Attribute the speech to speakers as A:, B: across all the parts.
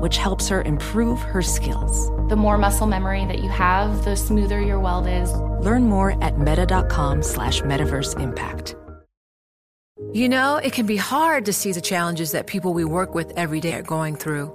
A: which helps her improve her skills.
B: The more muscle memory that you have, the smoother your weld is.
A: Learn more at meta.com slash metaverse impact.
C: You know, it can be hard to see the challenges that people we work with every day are going through.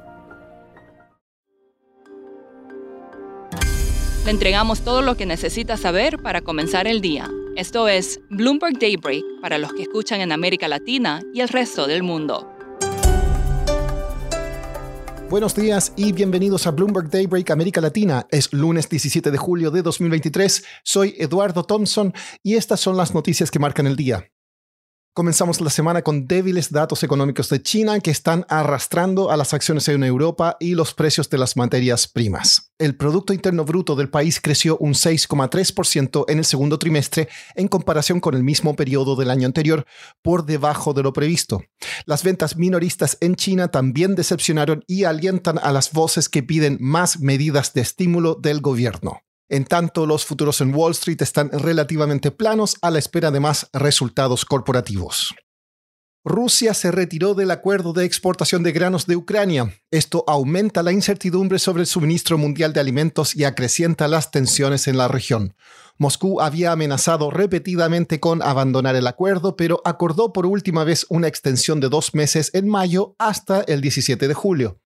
D: Le entregamos todo lo que necesita saber para comenzar el día. Esto es Bloomberg Daybreak para los que escuchan en América Latina y el resto del mundo.
E: Buenos días y bienvenidos a Bloomberg Daybreak América Latina. Es lunes 17 de julio de 2023. Soy Eduardo Thompson y estas son las noticias que marcan el día. Comenzamos la semana con débiles datos económicos de China que están arrastrando a las acciones en Europa y los precios de las materias primas. El Producto Interno Bruto del país creció un 6,3% en el segundo trimestre en comparación con el mismo periodo del año anterior, por debajo de lo previsto. Las ventas minoristas en China también decepcionaron y alientan a las voces que piden más medidas de estímulo del gobierno. En tanto, los futuros en Wall Street están relativamente planos a la espera de más resultados corporativos. Rusia se retiró del acuerdo de exportación de granos de Ucrania. Esto aumenta la incertidumbre sobre el suministro mundial de alimentos y acrecienta las tensiones en la región. Moscú había amenazado repetidamente con abandonar el acuerdo, pero acordó por última vez una extensión de dos meses en mayo hasta el 17 de julio.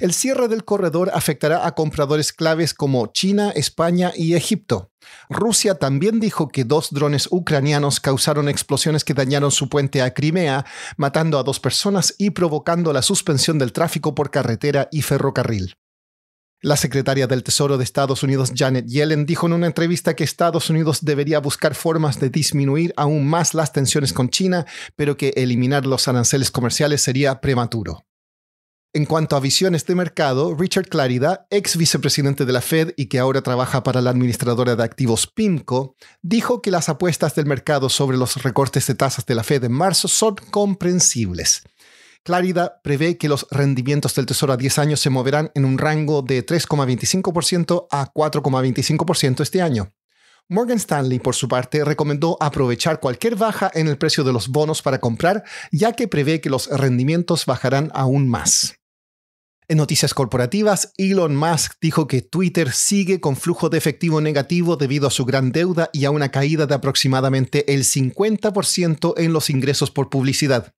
E: El cierre del corredor afectará a compradores claves como China, España y Egipto. Rusia también dijo que dos drones ucranianos causaron explosiones que dañaron su puente a Crimea, matando a dos personas y provocando la suspensión del tráfico por carretera y ferrocarril. La secretaria del Tesoro de Estados Unidos, Janet Yellen, dijo en una entrevista que Estados Unidos debería buscar formas de disminuir aún más las tensiones con China, pero que eliminar los aranceles comerciales sería prematuro. En cuanto a visiones de mercado, Richard Clarida, ex vicepresidente de la Fed y que ahora trabaja para la administradora de activos PIMCO, dijo que las apuestas del mercado sobre los recortes de tasas de la Fed en marzo son comprensibles. Clarida prevé que los rendimientos del Tesoro a 10 años se moverán en un rango de 3,25% a 4,25% este año. Morgan Stanley, por su parte, recomendó aprovechar cualquier baja en el precio de los bonos para comprar, ya que prevé que los rendimientos bajarán aún más. En noticias corporativas, Elon Musk dijo que Twitter sigue con flujo de efectivo negativo debido a su gran deuda y a una caída de aproximadamente el 50% en los ingresos por publicidad.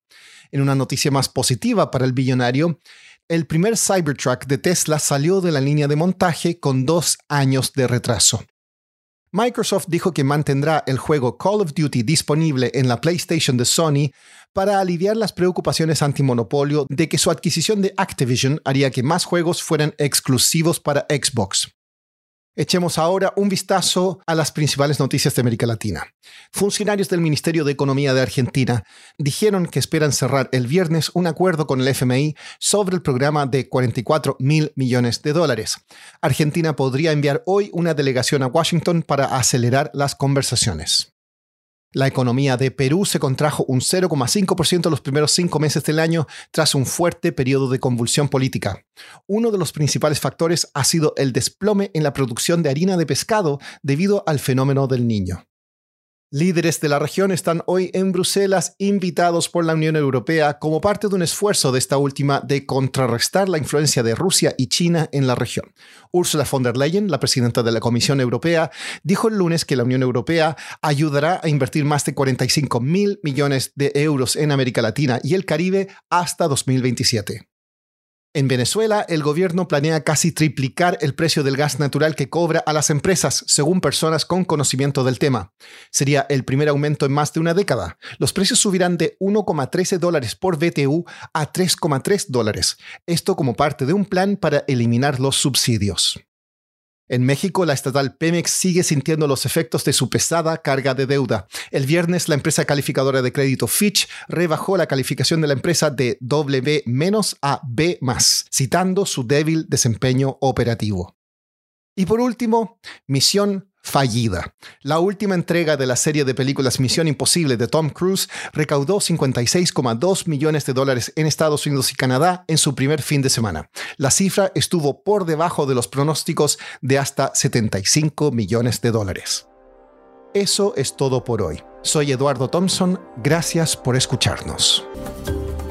E: En una noticia más positiva para el billonario, el primer Cybertruck de Tesla salió de la línea de montaje con dos años de retraso. Microsoft dijo que mantendrá el juego Call of Duty disponible en la PlayStation de Sony para aliviar las preocupaciones antimonopolio de que su adquisición de Activision haría que más juegos fueran exclusivos para Xbox. Echemos ahora un vistazo a las principales noticias de América Latina. Funcionarios del Ministerio de Economía de Argentina dijeron que esperan cerrar el viernes un acuerdo con el FMI sobre el programa de 44 mil millones de dólares. Argentina podría enviar hoy una delegación a Washington para acelerar las conversaciones. La economía de Perú se contrajo un 0,5% los primeros cinco meses del año tras un fuerte periodo de convulsión política. Uno de los principales factores ha sido el desplome en la producción de harina de pescado debido al fenómeno del niño. Líderes de la región están hoy en Bruselas invitados por la Unión Europea como parte de un esfuerzo de esta última de contrarrestar la influencia de Rusia y China en la región. Ursula von der Leyen, la presidenta de la Comisión Europea, dijo el lunes que la Unión Europea ayudará a invertir más de 45 mil millones de euros en América Latina y el Caribe hasta 2027. En Venezuela, el gobierno planea casi triplicar el precio del gas natural que cobra a las empresas, según personas con conocimiento del tema. Sería el primer aumento en más de una década. Los precios subirán de 1,13 dólares por BTU a 3,3 dólares. Esto como parte de un plan para eliminar los subsidios. En México, la estatal Pemex sigue sintiendo los efectos de su pesada carga de deuda. El viernes, la empresa calificadora de crédito Fitch rebajó la calificación de la empresa de W- a B, citando su débil desempeño operativo. Y por último, Misión fallida. La última entrega de la serie de películas Misión Imposible de Tom Cruise recaudó 56,2 millones de dólares en Estados Unidos y Canadá en su primer fin de semana. La cifra estuvo por debajo de los pronósticos de hasta 75 millones de dólares. Eso es todo por hoy. Soy Eduardo Thompson, gracias por escucharnos.